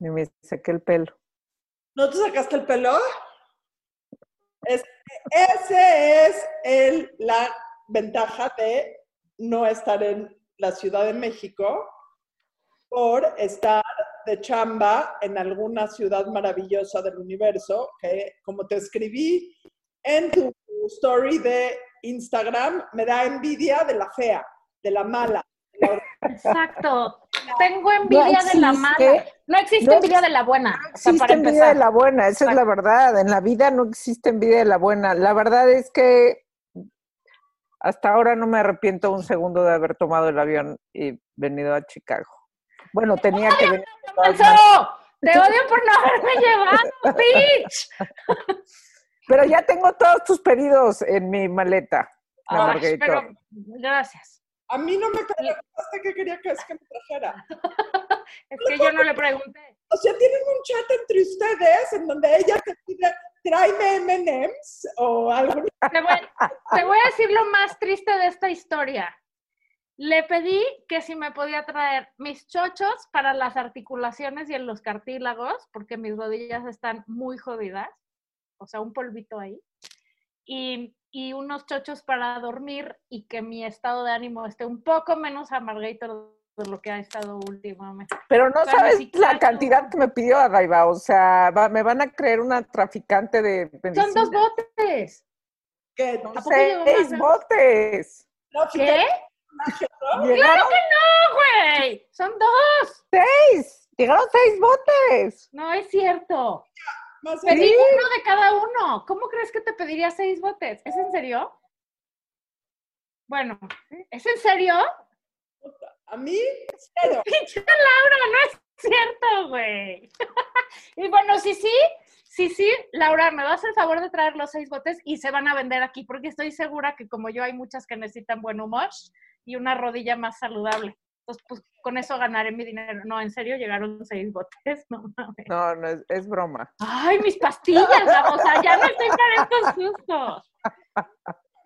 Ni me saqué el pelo. ¿No te sacaste el pelo? Es, ese es el, la ventaja de no estar en la Ciudad de México por estar de chamba en alguna ciudad maravillosa del universo, que como te escribí en tu story de Instagram, me da envidia de la fea, de la mala. Exacto. Tengo envidia de la mala. No existe envidia de la buena. No existe envidia de la buena, esa es la verdad. En la vida no existe envidia de la buena. La verdad es que hasta ahora no me arrepiento un segundo de haber tomado el avión y venido a Chicago. Bueno, tenía que venir. Te odio por no haberme llevado, bitch. Pero ya tengo todos tus pedidos en mi maleta. Ay, pero, gracias. A mí no me preguntaste qué quería que, es que me trajera. es que yo no le pregunté. O sea, tienen un chat entre ustedes en donde ella te pide, tráeme M&M's o algo. Te voy, te voy a decir lo más triste de esta historia. Le pedí que si me podía traer mis chochos para las articulaciones y en los cartílagos, porque mis rodillas están muy jodidas, o sea, un polvito ahí, y, y unos chochos para dormir y que mi estado de ánimo esté un poco menos amargator de lo que ha estado últimamente. Pero no sabes la cantidad que me pidió Adaiba, o sea, me van a creer una traficante de Son dos botes. ¿Qué? Seis botes. ¿Qué? ¡Claro que no, güey! ¡Son dos! ¡Seis! Llegaron seis botes. No es cierto. Pedí uno de cada uno. ¿Cómo crees que te pediría seis botes? ¿Es en serio? Bueno, ¿es en serio? A mí, cero. Pinche Laura, no es cierto, güey. y bueno, sí, sí, sí, sí, Laura, me vas a el favor de traer los seis botes y se van a vender aquí, porque estoy segura que como yo hay muchas que necesitan buen humor y una rodilla más saludable. Entonces, pues con eso ganaré mi dinero. No, en serio, llegaron seis botes. No, no, no es, es, broma. Ay, mis pastillas, vamos, o ya no estoy para estos sustos.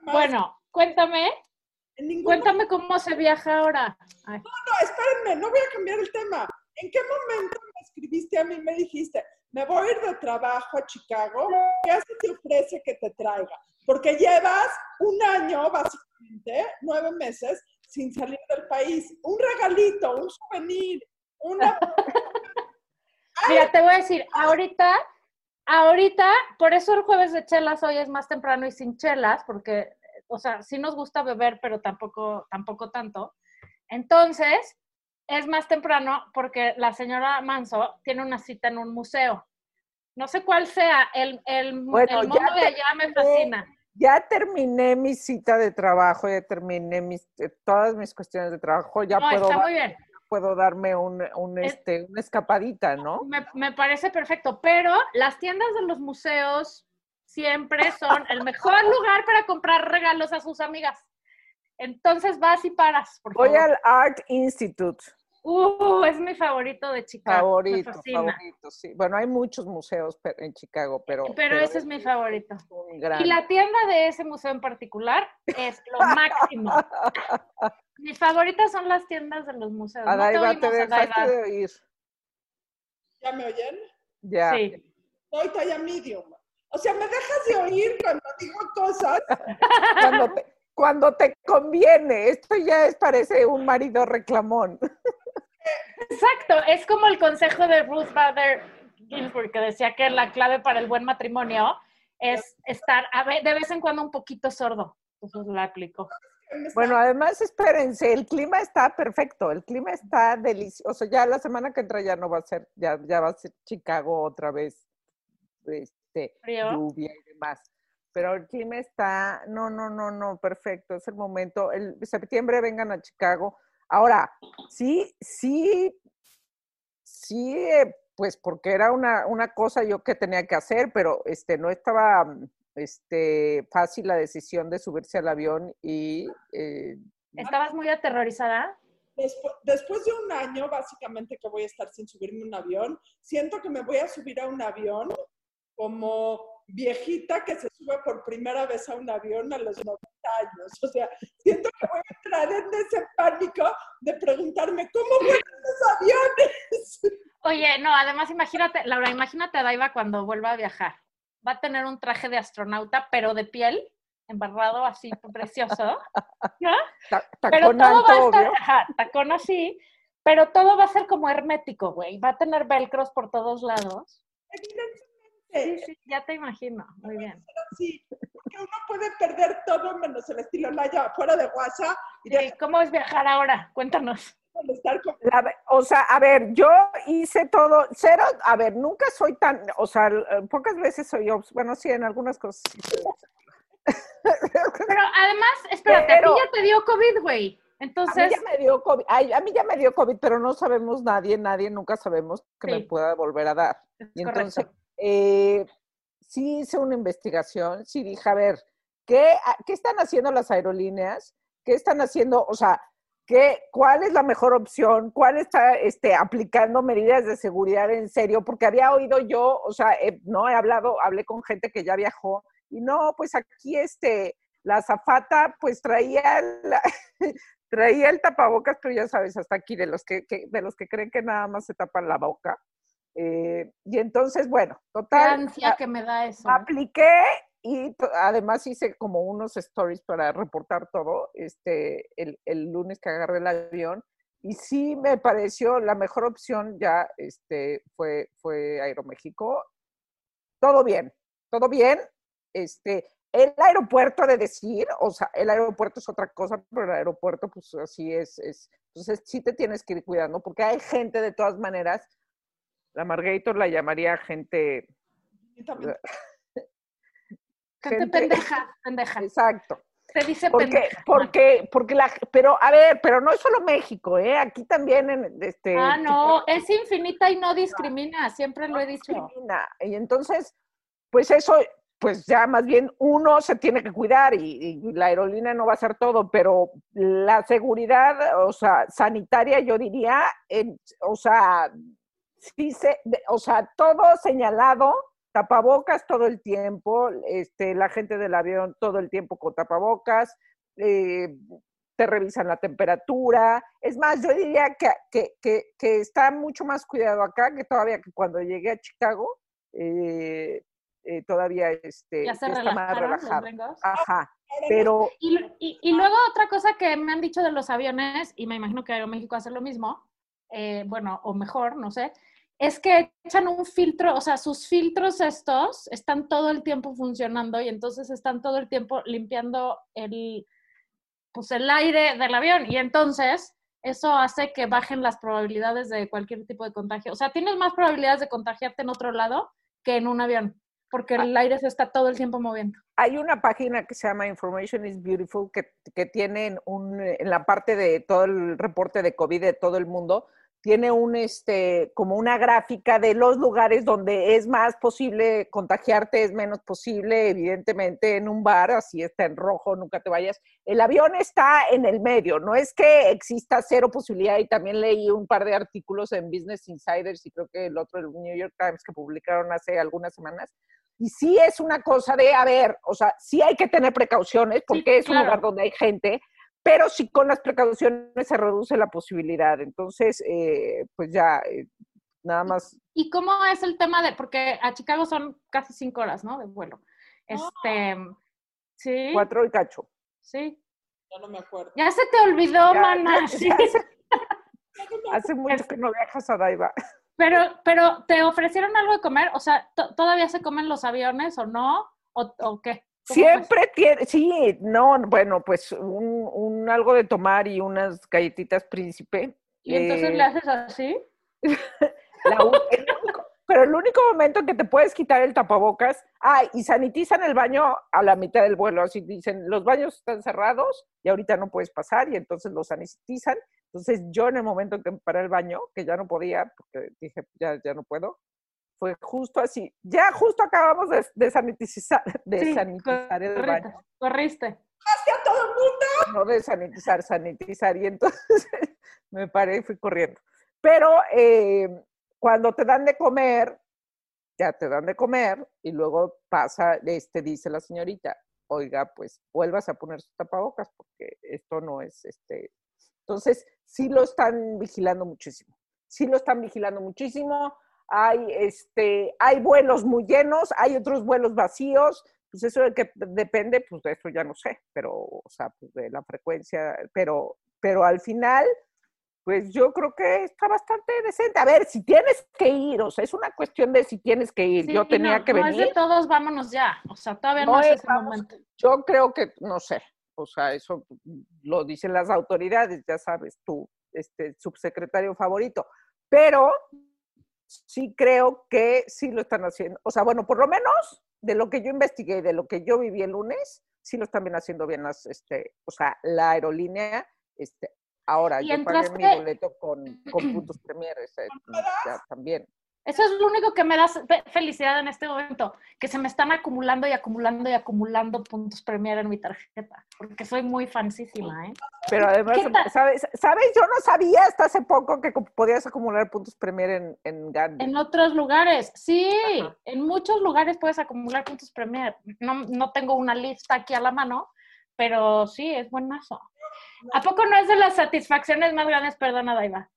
Bueno, cuéntame. Cuéntame cómo se viaja ahora. No, no, espérenme, no voy a cambiar el tema. ¿En qué momento me escribiste a mí y me dijiste, me voy a ir de trabajo a Chicago, ¿qué hace te ofrece que te traiga? Porque llevas un año, básicamente, nueve meses, sin salir del país. Un regalito, un souvenir, una... Mira, te voy a decir, ahorita, ahorita, por eso el jueves de chelas hoy es más temprano y sin chelas, porque, o sea, sí nos gusta beber, pero tampoco, tampoco tanto. Entonces, es más temprano porque la señora Manso tiene una cita en un museo. No sé cuál sea, el, el, mundo de allá me fascina ya terminé mi cita de trabajo, ya terminé mis, eh, todas mis cuestiones de trabajo, ya puedo, puedo darme un, un este, una escapadita, ¿no? Me, me, parece perfecto, pero las tiendas de los museos siempre son el mejor lugar para comprar regalos a sus amigas. Entonces vas y paras, por Voy al Art Institute. Uh, es mi favorito de Chicago. Favorito, favorito, sí. Bueno, hay muchos museos en Chicago, pero. Pero, ese es mi favorito. Y la tienda de ese museo en particular es lo máximo. Mis favoritas son las tiendas de los museos. Adaiba, no te, te dejaste de oír. ¿Ya me oyen? Ya. Sí. Soy talla medium. O sea, me dejas de oír cuando digo cosas. cuando, te, cuando te conviene. Esto ya es, parece un marido reclamón. Exacto, es como el consejo de Ruth Bader Ginsburg que decía que la clave para el buen matrimonio es estar de vez en cuando un poquito sordo. Eso lo aplico. Bueno, además, espérense, el clima está perfecto, el clima está delicioso. Ya la semana que entra ya no va a ser, ya, ya va a ser Chicago otra vez, este, lluvia y demás. Pero el clima está, no, no, no, no, perfecto, es el momento. El septiembre vengan a Chicago Ahora, sí, sí, sí, eh, pues porque era una, una, cosa yo que tenía que hacer, pero este, no estaba mm, este, fácil la decisión de subirse al avión y... Eh, ¿Estabas muy aterrorizada? Después, después, de un año, básicamente, que voy a estar sin subirme un avión, siento que me voy a subir a un avión como viejita que se sube por primera vez a un avión a los 90 años. O sea, siento que voy a entrar en ese pánico de preguntarme, ¿cómo vuelan los aviones? Oye, no, además imagínate, Laura, imagínate a Daiva cuando vuelva a viajar. Va a tener un traje de astronauta, pero de piel, embarrado así, precioso. ¿no? pero todo va a estar, ajá, tacón así, pero todo va a ser como hermético, güey. Va a tener velcros por todos lados. Sí, sí, ya te imagino. Muy bien. Sí, porque uno puede perder todo menos el estilo Naya fuera de WhatsApp. Y ¿Cómo es viajar ahora? Cuéntanos. o sea, a ver, yo hice todo, cero, a ver, nunca soy tan, o sea, pocas veces soy, bueno, sí, en algunas cosas. Pero además, espérate, a ti ya te dio COVID, güey. Entonces. A mí ya me dio COVID, a mí ya me dio COVID, pero no sabemos nadie, nadie, nunca sabemos que me pueda volver a dar. y entonces, eh, sí hice una investigación, sí dije, a ver, ¿qué, ¿qué están haciendo las aerolíneas? ¿Qué están haciendo? O sea, ¿qué, ¿cuál es la mejor opción? ¿Cuál está este, aplicando medidas de seguridad en serio? Porque había oído yo, o sea, no he hablado, hablé con gente que ya viajó y no, pues aquí este, la zafata pues traía, traía el tapabocas, pero ya sabes, hasta aquí, de los que, de los que creen que nada más se tapan la boca. Eh, y entonces, bueno, total. ansia que me da eso. Apliqué y además hice como unos stories para reportar todo este, el, el, lunes que agarré el avión. Y sí me pareció la mejor opción ya este, fue, fue Aeroméxico. Todo bien, todo bien. Este, el aeropuerto de decir, o sea, el aeropuerto es otra cosa, pero el aeropuerto pues así es, es, entonces sí te tienes que ir cuidando, porque hay gente de todas maneras, la Margator la llamaría gente... gente, pendeja, pendeja. Exacto. Se dice porque, pendeja. Porque, porque la, pero a ver, pero no es solo México, ¿eh? Aquí también en este. Ah, no, es infinita y no discrimina, siempre lo he dicho. Discrimina. Y entonces, pues eso, pues ya más bien uno se tiene que cuidar y, la aerolínea no va a hacer todo, pero la seguridad, o sea, sanitaria, yo diría, o sea, sí se, o sea, todo señalado, tapabocas todo el tiempo, este, la gente del avión todo el tiempo con tapabocas, eh, te revisan la temperatura. Es más, yo diría que, que, que, que, está mucho más cuidado acá que todavía que cuando llegué a Chicago. Eh, eh, todavía este, ya está más relajado. Ajá, pero... Y, y, luego otra cosa que me han dicho de los aviones, y me imagino que Aeroméxico hace lo mismo, eh, bueno, o mejor, no sé, es que echan un filtro, o sea, sus filtros estos están todo el tiempo funcionando y entonces están todo el tiempo limpiando el, pues el aire del avión y entonces eso hace que bajen las probabilidades de cualquier tipo de contagio. O sea, tienes más probabilidades de contagiarte en otro lado que en un avión porque ah. el aire se está todo el tiempo moviendo. Hay una página que se llama Information is Beautiful que, que tienen un, en la parte de todo el reporte de COVID de todo el mundo, tiene un, este, como una gráfica de los lugares donde es más posible contagiarte, es menos posible, evidentemente en un bar, así está en rojo, nunca te vayas. El avión está en el medio, no es que exista cero posibilidad y también leí un par de artículos en Business Insiders y creo que el otro, el New York Times, que publicaron hace algunas semanas. Y sí es una cosa de, a ver, o sea, sí hay que tener precauciones porque es un lugar donde hay gente, pero sí con las precauciones se reduce la posibilidad. Entonces, eh, pues ya, eh, nada más. ¿Y cómo es el tema de, porque a Chicago son casi cinco horas, ¿no? De vuelo. Este, sí. Cuatro y cacho. Sí. Ya no me acuerdo. Ya se te olvidó, mana. hace, mucho que no viajas a Daiva. Pero, pero, ¿te ofrecieron algo de comer? O sea, ¿todavía se comen los aviones o no? ¿O, o qué? Siempre tiene, sí, no, bueno, pues un, un, algo de tomar y unas galletitas príncipe. ¿Y entonces le eh, haces así? pero el único momento en que te puedes quitar el tapabocas, ah, y sanitizan el baño a la mitad del vuelo, así dicen, los baños están cerrados y ahorita no puedes pasar y entonces los sanitizan. Entonces yo en el momento en que me paré el baño, que ya no podía, porque dije, ya, ya no puedo, fue justo así. Ya justo acabamos de, de sanitizar, de sanitizar el baño. Corriste. a todo el mundo! No de sanitizar, sanitizar. Y entonces me paré y fui corriendo. Pero eh, cuando te dan de comer, ya te dan de comer y luego pasa, este, dice la señorita, oiga, pues vuelvas a poner sus tapabocas porque esto no es, este, entonces sí lo están vigilando muchísimo sí lo están vigilando muchísimo, hay, este, hay vuelos muy llenos, hay otros vuelos vacíos, pues eso de que depende, pues de eso ya no sé, pero, o sea, pues de la frecuencia, pero, pero al final, pues yo creo que está bastante decente. A ver, si tienes que ir, o sea, es una cuestión de si tienes que ir. yo tenía que venir. No es de todos, vámonos ya. O sea, todavía no, es ese momento. Yo creo que, no sé, o sea, eso lo dicen las autoridades, ya sabes, tú, este subsecretario favorito. Pero sí creo que sí lo están haciendo. O sea, bueno, por lo menos de lo que yo investigué y de lo que yo viví el lunes, sí lo están bien haciendo bien las, este, o sea, la aerolínea, este, ahora yo pagué mi boleto con, con puntos premier, ya también. Eso es lo único que me da felicidad en este momento, que se me están acumulando y acumulando y acumulando puntos Premier en mi tarjeta, porque soy muy fansísima, ¿eh? Pero además, ¿sabes? ¿sabes? Yo no sabía hasta hace poco que podías acumular puntos Premier en, en Gandhi. En otros lugares, sí, en muchos lugares puedes acumular puntos Premier. No, no tengo una lista aquí a la mano, pero sí, es buenazo. ¿A poco no es de las satisfacciones más grandes? Perdona, Daiva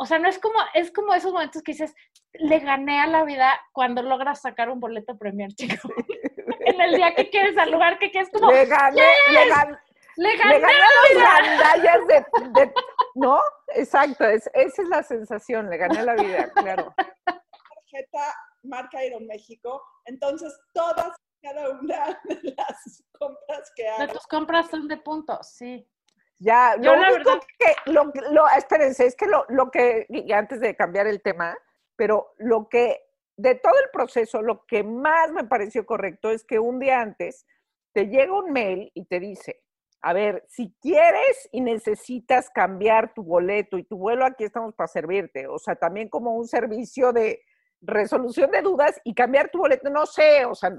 o sea, no es como, es como esos momentos que dices, le gané a la vida cuando logras sacar un boleto premier, chico. en el día que quieres, al lugar que quieres, como, le gané, le, gané, le gané, a los de, de, ¿no? Exacto, es, esa es la sensación, le gané a la vida, claro. Tarjeta marca Aeroméxico, entonces todas, cada una de las compras que hago. De tus compras son de puntos, sí. Ya, lo único que, lo, lo, espérense, es que lo, lo que, y antes de cambiar el tema, pero lo que, de todo el proceso, lo que más me pareció correcto es que un día antes te llega un mail y te dice, a ver, si quieres y necesitas cambiar tu boleto y tu vuelo, aquí estamos para servirte. O sea, también como un servicio de, resolución de dudas y cambiar tu boleto, no sé, o sea,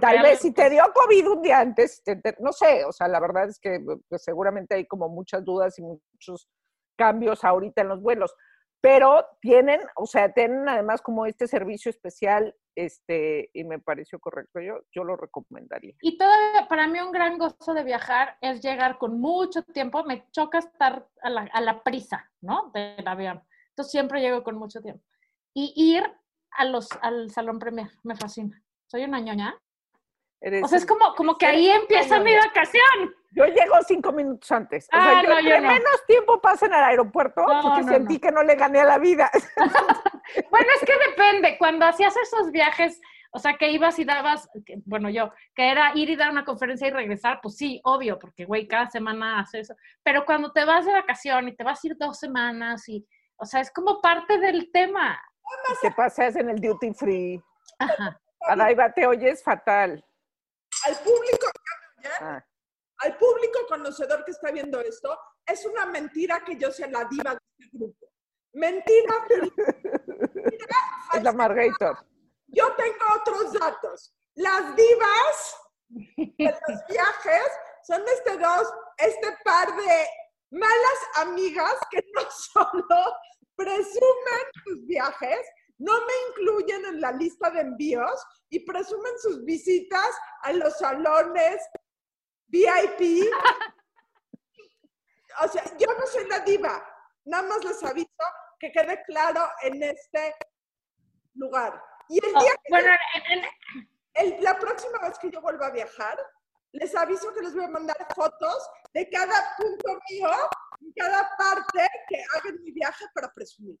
tal vez si te dio COVID un día antes, no sé, o sea, la verdad es que pues, seguramente hay como muchas dudas y muchos cambios ahorita en los vuelos, pero tienen, o sea, tienen además como este servicio especial, este, y me pareció correcto, yo, yo lo recomendaría. Y todavía, para mí un gran gozo de viajar es llegar con mucho tiempo, me choca estar a la, a la prisa, ¿no? Del avión. Entonces siempre llego con mucho tiempo y ir a los, al Salón Premier. Me fascina. Soy una ñoña. o sea, es como, como que ahí empieza mi vacación. Yo llego cinco minutos antes. O sea, ah, yo, no, menos tiempo pasa en el aeropuerto porque sentí que no le gané a la vida. bueno, es que depende. Cuando hacías esos viajes, o sea, que ibas y dabas, bueno, yo, que era ir y dar una conferencia y regresar, pues sí, obvio, porque, güey, cada semana hace eso. Pero cuando te vas de vacación y te vas a ir dos semanas y, o sea, es como parte del tema. Te pasas en el duty free. Ajá. Adaiva, te oyes fatal. Al público, ah. al público conocedor que está viendo esto, es una mentira que yo sea la diva de este grupo. Mentira. es la Margator. Yo tengo otros datos. Las divas de los viajes son este dos, este par de malas amigas que no solo presumen sus viajes, no me incluyen en la lista de envíos y presumen sus visitas a los salones VIP. O sea, yo no soy la diva, nada más les aviso que quede claro en este lugar. Y el día que la próxima vez que yo vuelva a viajar, les aviso que les voy a mandar fotos de cada punto mío cada parte que hagan mi viaje para presumir.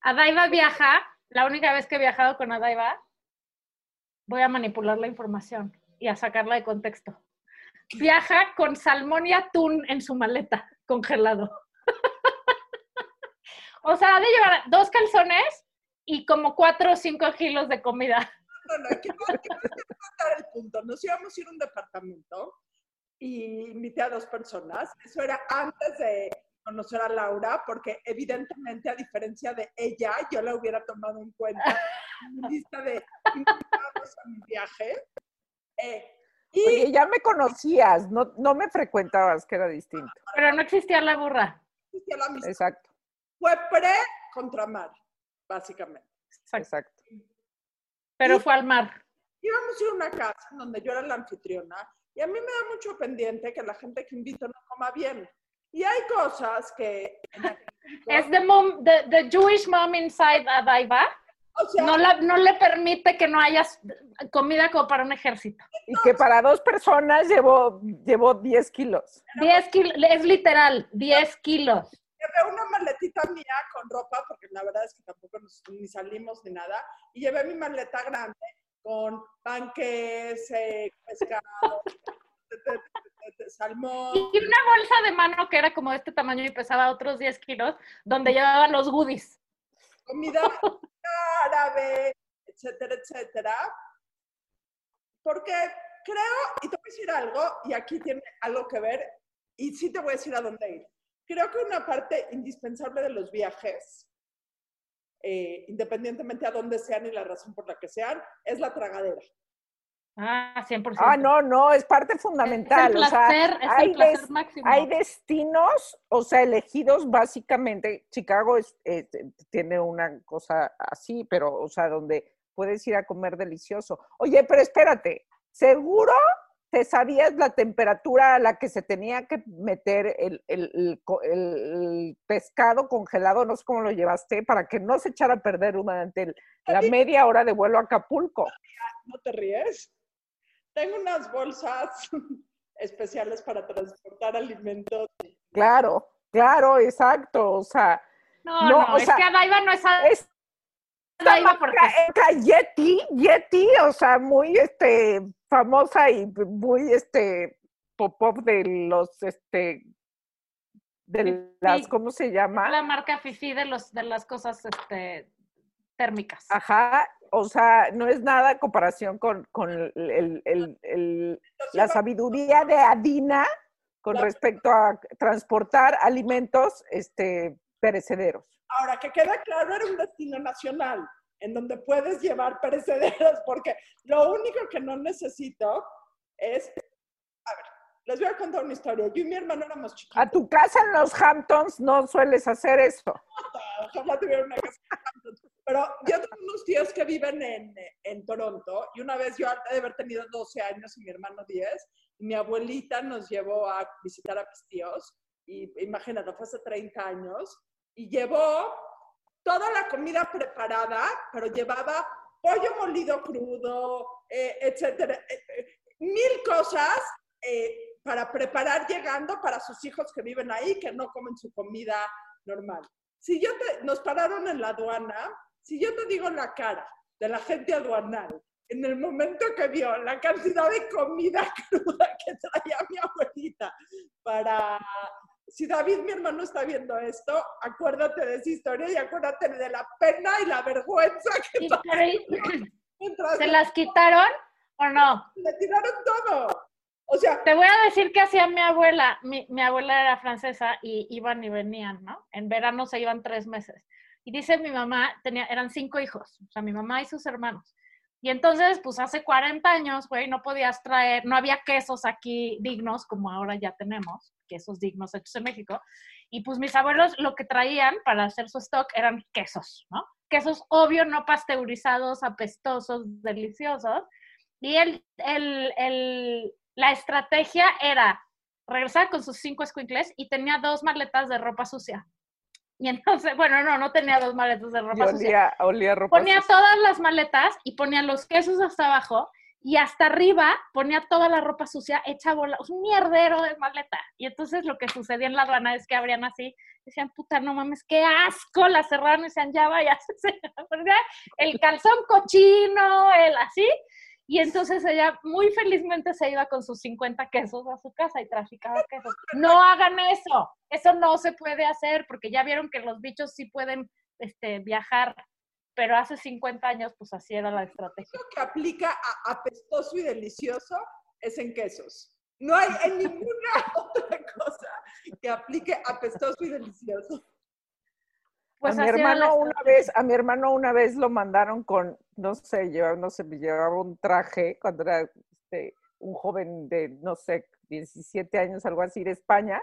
Adaiva viaja, la única vez que he viajado con Adaiva, voy a manipular la información y a sacarla de contexto. Viaja con salmón y atún en su maleta, congelado. o sea, ha de llevar dos calzones y como cuatro o cinco kilos de comida. No, no, que no, que no el punto. Nos íbamos a ir a un departamento y invité a dos personas. Eso era antes de conocer a Laura, porque evidentemente, a diferencia de ella, yo la hubiera tomado en cuenta en mi lista de invitados a mi viaje. Eh, y Oye, ya me conocías, no, no me frecuentabas, que era distinto. Pero no existía la burra. No existía la misma. Exacto. Fue pre contra mar, básicamente. Exacto. Pero fue al mar. Íbamos a ir a una casa donde yo era la anfitriona y a mí me da mucho pendiente que la gente que invito no coma bien. Y hay cosas que... ¿Es the, mom, the, Jewish mom inside Adaiba? O sea, no, la, no le permite que no haya comida como para un ejército. Y que para dos personas llevó, llevó 10 kilos. 10 kilos, es literal, 10 kilos. Llevé una maletita mía con ropa, porque la verdad es que tampoco ni salimos ni nada, y llevé mi maleta grande con panques, eh, pescado, salmón. Y una bolsa de mano que era como de este tamaño y pesaba otros 10 kilos, donde llevaban los goodies. Comida árabe, etcétera, etcétera. Porque creo, y te voy a decir algo, y aquí tiene algo que ver, y sí te voy a decir a dónde ir. Creo que una parte indispensable de los viajes, eh, independientemente a dónde sean y la razón por la que sean, es la tragadera. Ah, 100%. Ah, no, no, es parte fundamental. Es el placer, o sea, hay, máximo. hay destinos, o sea, elegidos básicamente. Chicago es, eh, tiene una cosa así, pero, o sea, donde puedes ir a comer delicioso. Oye, pero espérate, ¿seguro te sabías la temperatura a la que se tenía que meter el, el, el, pescado congelado? No sé cómo lo llevaste, para que no se echara a perder durante la media hora de vuelo a Acapulco. ¿No te ríes? Tengo unas bolsas especiales para transportar alimentos. Claro, claro, exacto. O sea, no, no, es que Adaiva no es, es Adaiva porque Yeti, Yeti, o sea, muy este famosa y muy este pop-up de los este de las, ¿cómo se llama? La marca Fifi de los de las cosas este térmicas. Ajá, o sea, no es nada en comparación con, la sabiduría de Adina con respecto a transportar alimentos este, perecederos. Ahora, que queda claro, era un destino nacional en donde puedes llevar perecederos, porque lo único que no necesito es, a ver, les voy a contar una historia. Yo y mi hermano éramos chiquitos. A tu casa en los Hamptons no sueles hacer eso. Ojalá tuviera una casa en Hamptons. Pero yo tengo unos tíos que viven en, en Toronto y una vez yo, de haber tenido 12 años y mi hermano 10, mi abuelita nos llevó a visitar a mis tíos y imagínate, fue hace 30 años y llevó toda la comida preparada, pero llevaba pollo molido crudo, eh, etcétera, eh, eh, mil cosas para preparar llegando para sus hijos que viven ahí, que no comen su comida normal. Si yo te, nos pararon en la aduana, si yo te digo la cara de la gente aduanal, en el momento que vio la cantidad de comida cruda que traía mi abuelita para... Si David, mi hermano, está viendo esto, acuérdate de esa historia y acuérdate de la pena y la vergüenza que ¿Se las quitaron o no? Le tiraron todo. O sea, te voy a decir que hacía mi abuela. Mi, mi, abuela era francesa y iban y venían, ¿no? En verano se iban tres meses. Y dice mi mamá, tenía, eran cinco hijos, o sea, mi mamá y sus hermanos. Y entonces, pues hace 40 años, güey, no podías traer, no había quesos aquí dignos como ahora ya tenemos, quesos dignos hechos en México. Y pues mis abuelos lo que traían para hacer su stock eran quesos, ¿no? Quesos obvio, no pasteurizados, apestosos, deliciosos. Y el, el, el, la estrategia era regresar con sus cinco escuincles y tenía dos maletas de ropa sucia. Y entonces, bueno, no, no tenía dos maletas de ropa sucia. Olía, ropa ponía todas las maletas y ponía los quesos hasta abajo y hasta arriba ponía toda la ropa sucia hecha bola, un mierdero de maleta. Y entonces lo que sucedía en la aduana es que abrían así, decían, puta, no mames, qué asco, la cerraron y decían, ya vaya, el calzón cochino, el así, y entonces ella muy felizmente se iba con sus 50 quesos a su casa y traficaba quesos. No hagan eso, eso no se puede hacer porque ya vieron que los bichos sí pueden este, viajar, pero hace 50 años pues así era la estrategia. Lo que aplica a apestoso y delicioso es en quesos. No hay en ninguna otra cosa que aplique apestoso y delicioso. Pues a mi hermano una vez, a mi hermano una vez lo mandaron con, no sé, llevaba, no sé, llevaba un traje cuando era este, un joven de, no sé, 17 años, algo así, de España,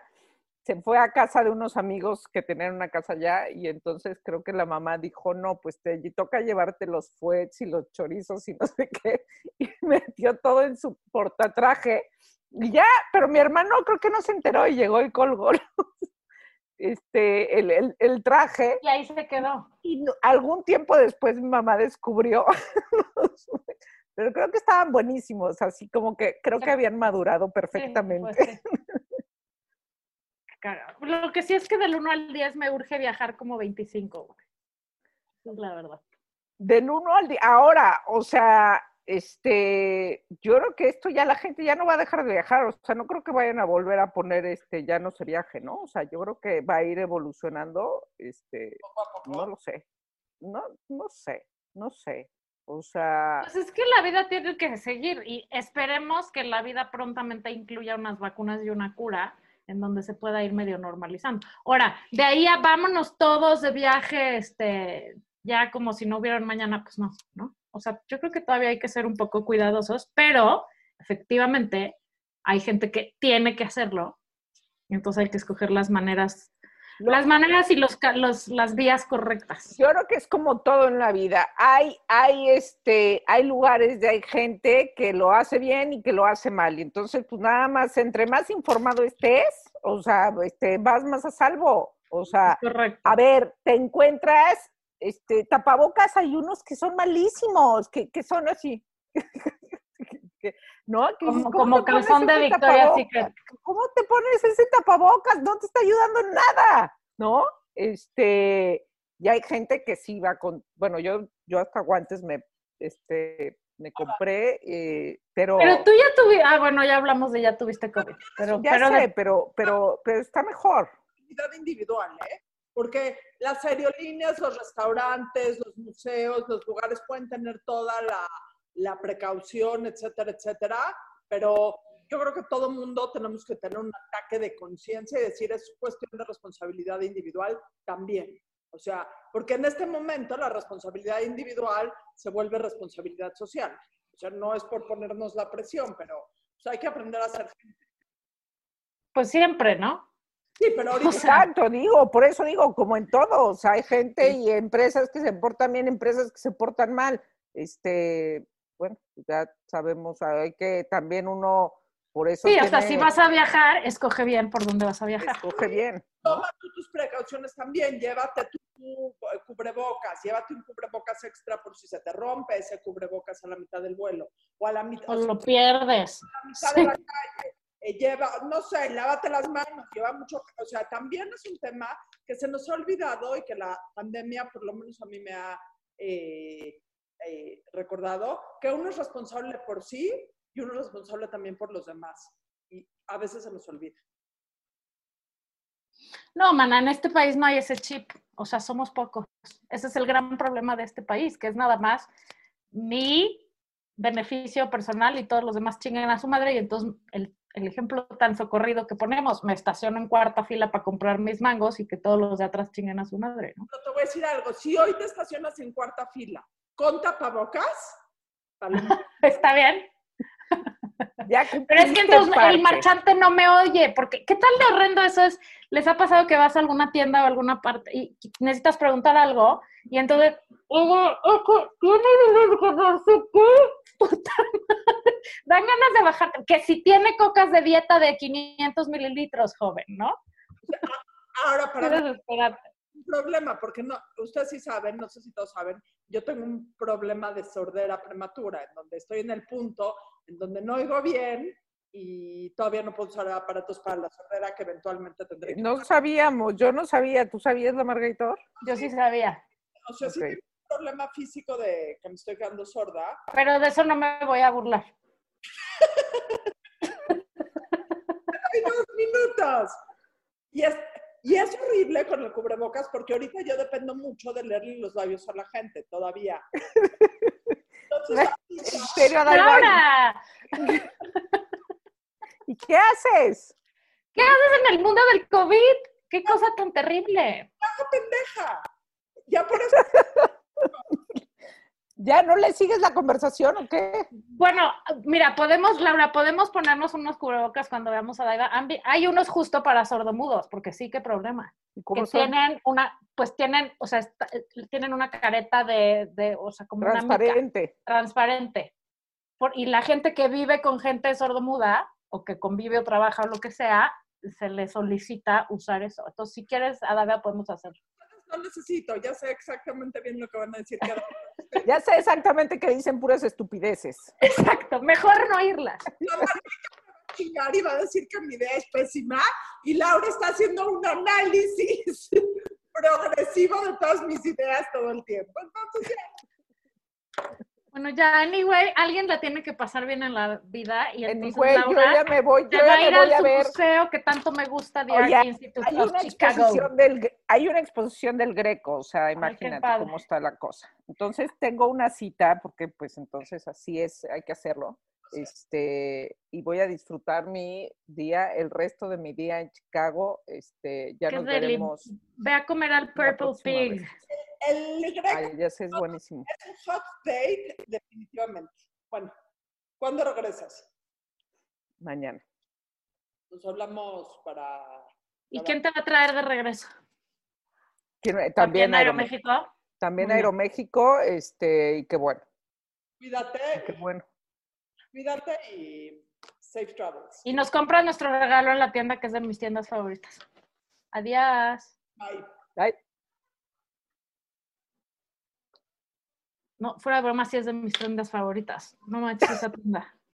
se fue a casa de unos amigos que tenían una casa allá y entonces creo que la mamá dijo, no, pues te toca llevarte los fuets y los chorizos y no sé qué, y metió todo en su portatraje y ya, pero mi hermano creo que no se enteró y llegó y colgó este, el, el, traje. Y ahí se quedó. Y algún tiempo después mi mamá descubrió, pero creo que estaban buenísimos, así como que creo que habían madurado pues Lo que sí es que del 1 al 10 me urge viajar como 25, Es la verdad. Del 1 al 10. Ahora, o sea, este, yo creo que esto ya la gente ya no va a dejar de viajar, o sea, no creo que vayan a volver a poner este, ya no se viaje, ¿no? O sea, yo creo que va a ir evolucionando, este, no lo sé, no, no sé, no sé. O sea. Pues es que la vida tiene que seguir y esperemos que la vida prontamente incluya unas vacunas y una cura en donde se pueda ir medio normalizando. Ahora, de ahí a vámonos todos de viaje, este, ya como si no hubieran mañana, pues no, ¿no? O sea, yo creo que todavía hay que ser un poco cuidadosos, pero efectivamente hay gente que tiene que hacerlo, entonces hay que escoger las maneras las maneras y los, los, las vías correctas. Yo creo que es como todo en la vida. Hay, hay, este, hay lugares de hay gente que lo hace bien y que lo hace mal. Y entonces, pues nada más, entre más informado estés, o sea, este, vas más a salvo. O sea, a ver, te encuentras, este, tapabocas, hay unos que son malísimos, que, que son así. ¿no? como, como calzón de Victoria Secret. ¿Cómo te pones ese tapabocas? No te está ayudando en nada, ¿no? Este, y hay gente que sí va con, bueno, yo, yo hasta guantes me, este, me compré, eh, pero... Pero tú ya tuviste, ah, bueno, ya hablamos de ya tuviste COVID, pero... Ya pero sé, pero, pero, pero está mejor. individual, ¿eh? Porque las aerolíneas, los restaurantes, los museos, los lugares pueden tener toda la la precaución, etcétera, etcétera, pero yo creo que todo mundo tenemos que tener un ataque de conciencia y decir es cuestión de responsabilidad individual también. O sea, porque en este momento la responsabilidad individual se vuelve responsabilidad social. O sea, no es por ponernos la presión, pero hay que aprender a ser gente. Pues siempre, ¿no? Sí, pero ahorita... Exacto, digo, por eso digo, como en todo, o sea, hay gente y empresas que se portan bien, empresas que se portan mal. Este, bueno, ya sabemos, hay que también uno, por eso... Sí, hasta si vas a viajar, escoge bien por dónde vas a viajar. Escoge bien. Toma tú tus precauciones también, llévate tu cubrebocas, llévate un cubrebocas extra por si se te rompe ese cubrebocas a la mitad del vuelo o a la mitad... O lo pierdes. A la mitad de la calle. Eh, lleva, no sé, lávate las manos, lleva mucho, o sea, también es un tema que se nos ha olvidado y que la pandemia, por lo menos a mí me ha eh, eh, recordado que uno es responsable por sí y uno es responsable también por los demás. Y a veces se nos olvida. No, mana, en este país no hay ese chip. O sea, somos pocos. Ese es el gran problema de este país, que es nada más mi beneficio personal y todos los demás chingan a su madre. Y entonces el, el ejemplo tan socorrido que ponemos, me estaciono en cuarta fila para comprar mis mangos y que todos los de atrás chinguen a su madre, ¿no? te voy a decir algo. Si hoy te estacionas en cuarta fila con tapabocas. Está bien. Pero es que entonces el marchante no me oye, porque ¿qué tal de horrendo eso es? ¿Les ha pasado que vas a alguna tienda o alguna parte y necesitas preguntar algo y entonces, Dan ganas de bajar, que si tiene cocas de dieta de 500 mililitros, joven, ¿no? Ahora, para un problema, porque no, ustedes sí saben, no sé si todos saben, yo tengo un problema de sordera prematura, en donde estoy en el punto en donde no oigo bien y todavía no puedo usar aparatos para la sordera que eventualmente tendré que No sabíamos, yo no sabía, ¿tú sabías la Margaritor? Yo sí sabía. O sea, sí tengo un problema físico de que me estoy quedando sorda. Pero de eso no me voy a burlar. Hay dos minutos. Y es, y es horrible con el cubrebocas porque ahorita yo dependo mucho de leerle los labios a la gente todavía. Entonces, ¿En serio, Ahora. ¿Y qué haces? ¿Qué haces en el mundo del COVID? ¿Qué cosa tan terrible? ¡No, pendeja! Ya por eso. ¿Ya no le sigues la conversación o qué? Bueno, mira, podemos, Laura, podemos ponernos unos cubrebocas cuando veamos a Daiva. Hay unos justo para sordomudos, porque sí, qué problema. Que tienen una, pues tienen, o sea, tienen una careta de, de o sea, como transparente. transparente. Por, y la gente que vive con gente sordomuda, o que convive o trabaja o lo que sea, se le solicita usar eso. Entonces, si quieres, Adavia, podemos hacerlo no necesito, ya sé exactamente bien lo que van a decir cada Ya sé exactamente que dicen puras estupideces. Exacto, mejor no oírlas. La va a chingar y va a decir que mi idea es pésima y Laura está haciendo un análisis progresivo de todas mis ideas todo el tiempo. Entonces ya. Bueno, ya, anyway, alguien la tiene que pasar bien en la vida y entonces anyway, Laura yo ya me voy, yo va a ir voy al a ver. museo que tanto me gusta de Oye, Institute hay of una Chicago. exposición del hay una exposición del Greco, o sea, imagínate padre. cómo está la cosa. Entonces tengo una cita porque pues entonces así es, hay que hacerlo. Este, y voy a disfrutar mi día, el resto de mi día en Chicago. Este, ya nos veremos. Ve a comer al Purple Pig. vez. El greco Ay, ya sé, es buenísimo. es un hot date, definitivamente. Bueno, ¿cuándo regresas? Mañana. Nos hablamos para... ¿Y quién te va a traer de regreso? También Aeroméxico. Aeroméxico. También. Aeroméxico, este, y qué bueno, Cuídate, qué bueno. cuídate y safe travels. Y nos compra nuestro regalo en la tienda que es de mis tiendas favoritas. Adiós. Bye. Ay, No, fuera de broma, sí es de mis tiendas favoritas. No manches esa tienda.